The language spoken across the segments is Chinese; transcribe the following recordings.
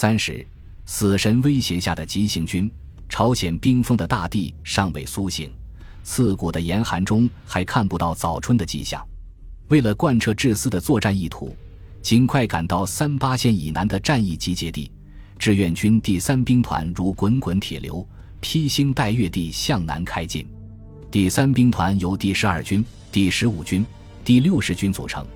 三十，死神威胁下的急行军，朝鲜冰封的大地尚未苏醒，刺骨的严寒中还看不到早春的迹象。为了贯彻志思的作战意图，尽快赶到三八线以南的战役集结地，志愿军第三兵团如滚滚铁流，披星戴月地向南开进。第三兵团由第十二军、第十五军、第六十军组成。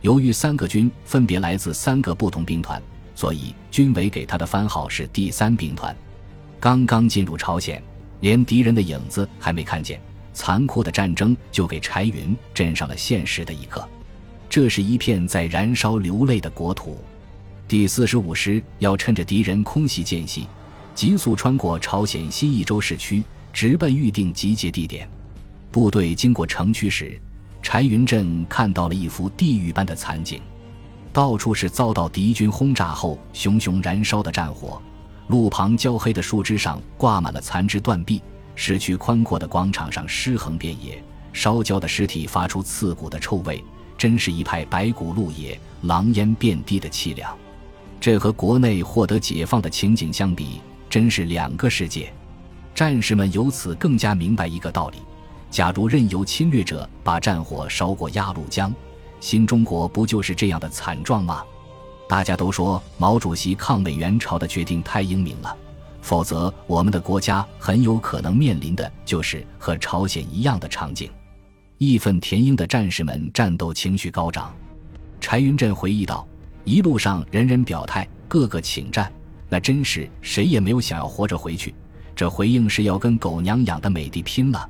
由于三个军分别来自三个不同兵团，所以军委给他的番号是第三兵团。刚刚进入朝鲜，连敌人的影子还没看见，残酷的战争就给柴云镇上了现实的一课。这是一片在燃烧、流泪的国土。第四十五师要趁着敌人空袭间隙，急速穿过朝鲜新义州市区，直奔预定集结地点。部队经过城区时，柴云镇看到了一幅地狱般的惨景：到处是遭到敌军轰炸后熊熊燃烧的战火，路旁焦黑的树枝上挂满了残肢断臂，市区宽阔的广场上尸横遍野，烧焦的尸体发出刺骨的臭味，真是一派白骨露野、狼烟遍地的凄凉。这和国内获得解放的情景相比，真是两个世界。战士们由此更加明白一个道理。假如任由侵略者把战火烧过鸭绿江，新中国不就是这样的惨状吗？大家都说毛主席抗美援朝的决定太英明了，否则我们的国家很有可能面临的就是和朝鲜一样的场景。义愤填膺的战士们战斗情绪高涨。柴云振回忆道：“一路上人人表态，个个请战，那真是谁也没有想要活着回去。这回应是要跟狗娘养的美帝拼了。”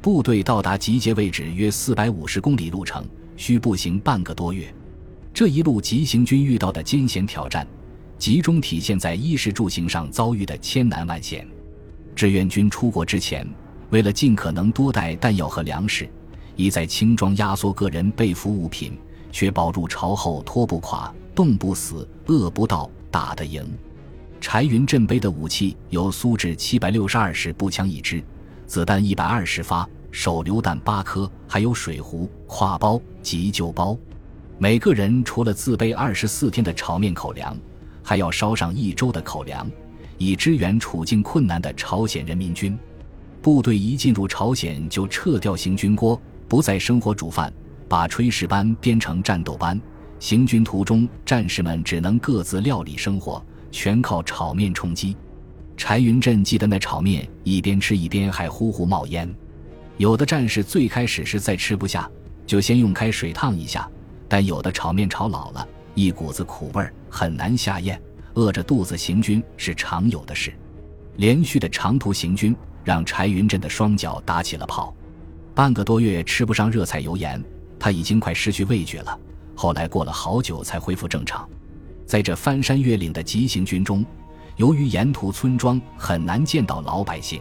部队到达集结位置约四百五十公里路程，需步行半个多月。这一路急行军遇到的艰险挑战，集中体现在衣食住行上遭遇的千难万险。志愿军出国之前，为了尽可能多带弹药和粮食，一再轻装压缩个人备服物品，确保入朝后脱不垮、冻不死、饿不到、打得赢。柴云振背的武器有苏制七百六十二式步枪一支，子弹一百二十发。手榴弹八颗，还有水壶、挎包、急救包。每个人除了自备二十四天的炒面口粮，还要烧上一周的口粮，以支援处境困难的朝鲜人民军。部队一进入朝鲜就撤掉行军锅，不再生火煮饭，把炊事班编成战斗班。行军途中，战士们只能各自料理生活，全靠炒面充饥。柴云振记得那炒面一边吃一边还呼呼冒烟。有的战士最开始是再吃不下，就先用开水烫一下，但有的炒面炒老了，一股子苦味，很难下咽，饿着肚子行军是常有的事。连续的长途行军让柴云振的双脚打起了泡，半个多月吃不上热菜油盐，他已经快失去味觉了。后来过了好久才恢复正常。在这翻山越岭的急行军中，由于沿途村庄很难见到老百姓。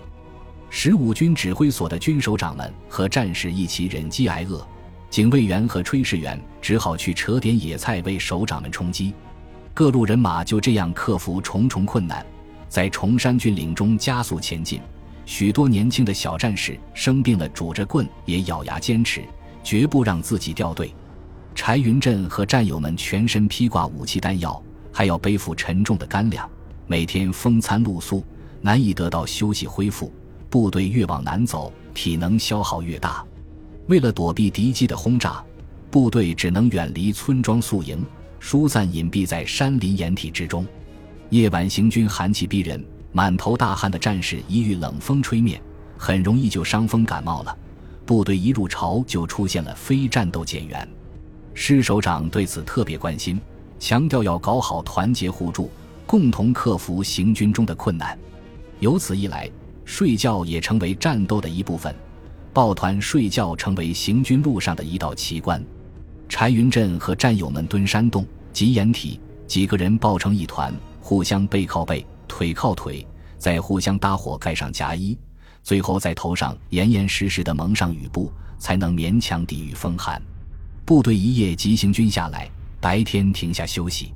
十五军指挥所的军首长们和战士一起忍饥挨饿，警卫员和炊事员只好去扯点野菜为首长们充饥。各路人马就这样克服重重困难，在崇山峻岭中加速前进。许多年轻的小战士生病了，拄着棍也咬牙坚持，绝不让自己掉队。柴云振和战友们全身披挂武器弹药，还要背负沉重的干粮，每天风餐露宿，难以得到休息恢复。部队越往南走，体能消耗越大。为了躲避敌机的轰炸，部队只能远离村庄宿营，疏散隐蔽在山林掩体之中。夜晚行军，寒气逼人，满头大汗的战士一遇冷风吹面，很容易就伤风感冒了。部队一入朝就出现了非战斗减员。师首长对此特别关心，强调要搞好团结互助，共同克服行军中的困难。由此一来。睡觉也成为战斗的一部分，抱团睡觉成为行军路上的一道奇观。柴云振和战友们蹲山洞、集掩体，几个人抱成一团，互相背靠背、腿靠腿，再互相搭伙盖上夹衣，最后在头上严严实实的蒙上雨布，才能勉强抵御风寒。部队一夜急行军下来，白天停下休息。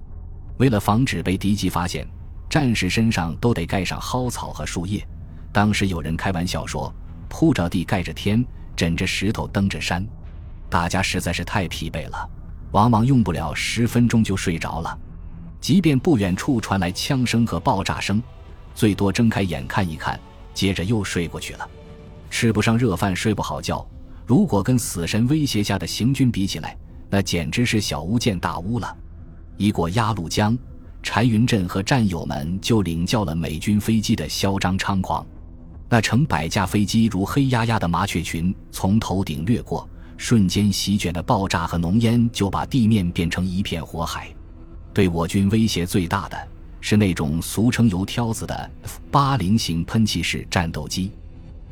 为了防止被敌机发现，战士身上都得盖上蒿草和树叶。当时有人开玩笑说：“铺着地盖着天，枕着石头登着山。”大家实在是太疲惫了，往往用不了十分钟就睡着了。即便不远处传来枪声和爆炸声，最多睁开眼看一看，接着又睡过去了。吃不上热饭，睡不好觉。如果跟死神威胁下的行军比起来，那简直是小巫见大巫了。一过鸭绿江，柴云振和战友们就领教了美军飞机的嚣张猖狂。那成百架飞机如黑压压的麻雀群从头顶掠过，瞬间席卷的爆炸和浓烟就把地面变成一片火海。对我军威胁最大的是那种俗称“油挑子”的 F 八零型喷气式战斗机，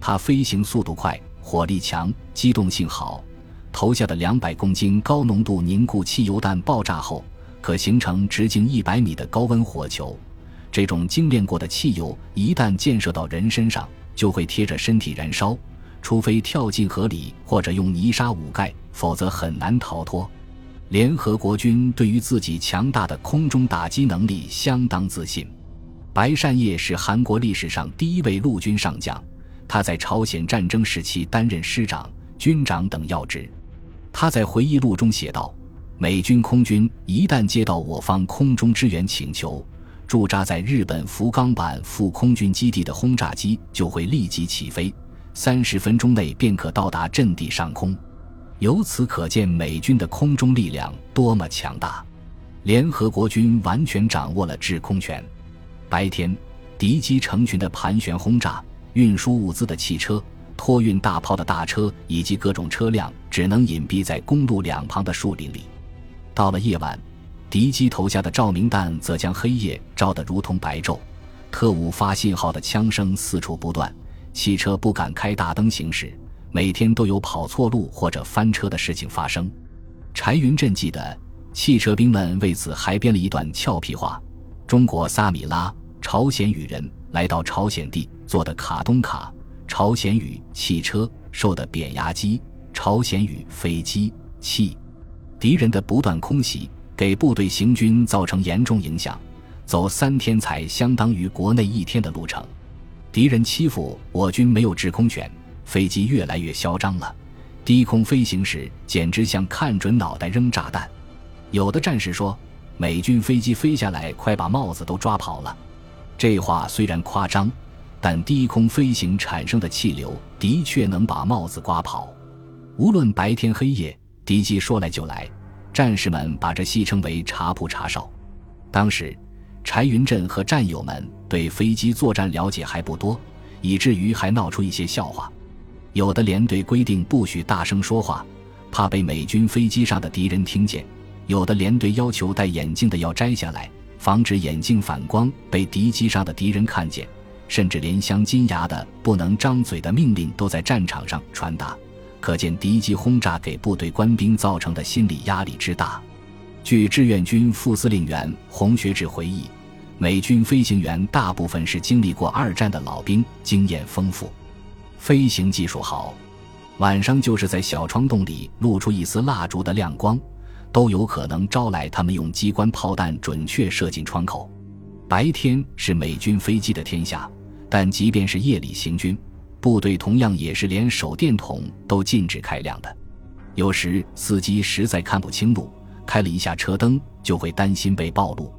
它飞行速度快。火力强，机动性好，投下的两百公斤高浓度凝固汽油弹爆炸后，可形成直径一百米的高温火球。这种精炼过的汽油一旦溅射到人身上，就会贴着身体燃烧，除非跳进河里或者用泥沙捂盖，否则很难逃脱。联合国军对于自己强大的空中打击能力相当自信。白善烨是韩国历史上第一位陆军上将。他在朝鲜战争时期担任师长、军长等要职。他在回忆录中写道：“美军空军一旦接到我方空中支援请求，驻扎在日本福冈坂副空军基地的轰炸机就会立即起飞，三十分钟内便可到达阵地上空。由此可见，美军的空中力量多么强大。联合国军完全掌握了制空权。白天，敌机成群的盘旋轰炸。”运输物资的汽车、托运大炮的大车以及各种车辆，只能隐蔽在公路两旁的树林里。到了夜晚，敌机投下的照明弹则将黑夜照得如同白昼。特务发信号的枪声四处不断，汽车不敢开大灯行驶，每天都有跑错路或者翻车的事情发生。柴云振记得，汽车兵们为此还编了一段俏皮话：“中国萨米拉，朝鲜语人。”来到朝鲜地做的卡东卡，朝鲜语汽车受的扁压机，朝鲜语飞机气，敌人的不断空袭给部队行军造成严重影响，走三天才相当于国内一天的路程。敌人欺负我军没有制空权，飞机越来越嚣张了，低空飞行时简直像看准脑袋扔炸弹。有的战士说，美军飞机飞下来快把帽子都抓跑了。这话虽然夸张，但低空飞行产生的气流的确能把帽子刮跑。无论白天黑夜，敌机说来就来。战士们把这戏称为“茶铺茶哨”。当时，柴云振和战友们对飞机作战了解还不多，以至于还闹出一些笑话。有的连队规定不许大声说话，怕被美军飞机上的敌人听见；有的连队要求戴眼镜的要摘下来。防止眼镜反光被敌机上的敌人看见，甚至连镶金牙的不能张嘴的命令都在战场上传达，可见敌机轰炸给部队官兵造成的心理压力之大。据志愿军副司令员洪学智回忆，美军飞行员大部分是经历过二战的老兵，经验丰富，飞行技术好。晚上就是在小窗洞里露出一丝蜡烛的亮光。都有可能招来他们用机关炮弹准确射进窗口。白天是美军飞机的天下，但即便是夜里行军，部队同样也是连手电筒都禁止开亮的。有时司机实在看不清路，开了一下车灯，就会担心被暴露。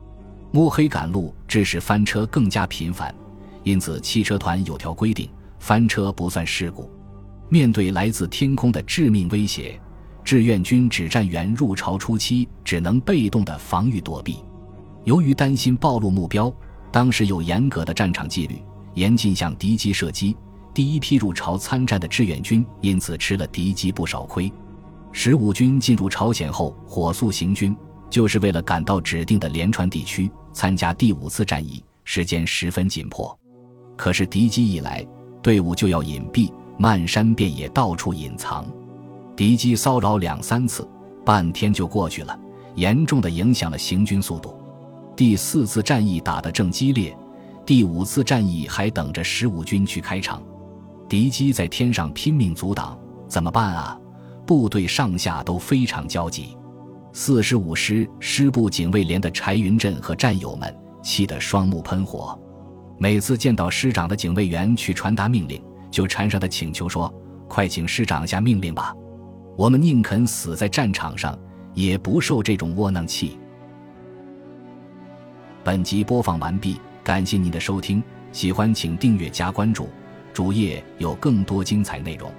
摸黑赶路致使翻车更加频繁，因此汽车团有条规定：翻车不算事故。面对来自天空的致命威胁。志愿军指战员入朝初期只能被动的防御躲避，由于担心暴露目标，当时有严格的战场纪律，严禁向敌机射击。第一批入朝参战的志愿军因此吃了敌机不少亏。十五军进入朝鲜后火速行军，就是为了赶到指定的连川地区参加第五次战役，时间十分紧迫。可是敌机一来，队伍就要隐蔽，漫山遍野到处隐藏。敌机骚扰两三次，半天就过去了，严重的影响了行军速度。第四次战役打得正激烈，第五次战役还等着十五军去开场。敌机在天上拼命阻挡，怎么办啊？部队上下都非常焦急。四十五师师部警卫连的柴云振和战友们气得双目喷火，每次见到师长的警卫员去传达命令，就缠上他请求说：“快请师长下命令吧。”我们宁肯死在战场上，也不受这种窝囊气。本集播放完毕，感谢您的收听，喜欢请订阅加关注，主页有更多精彩内容。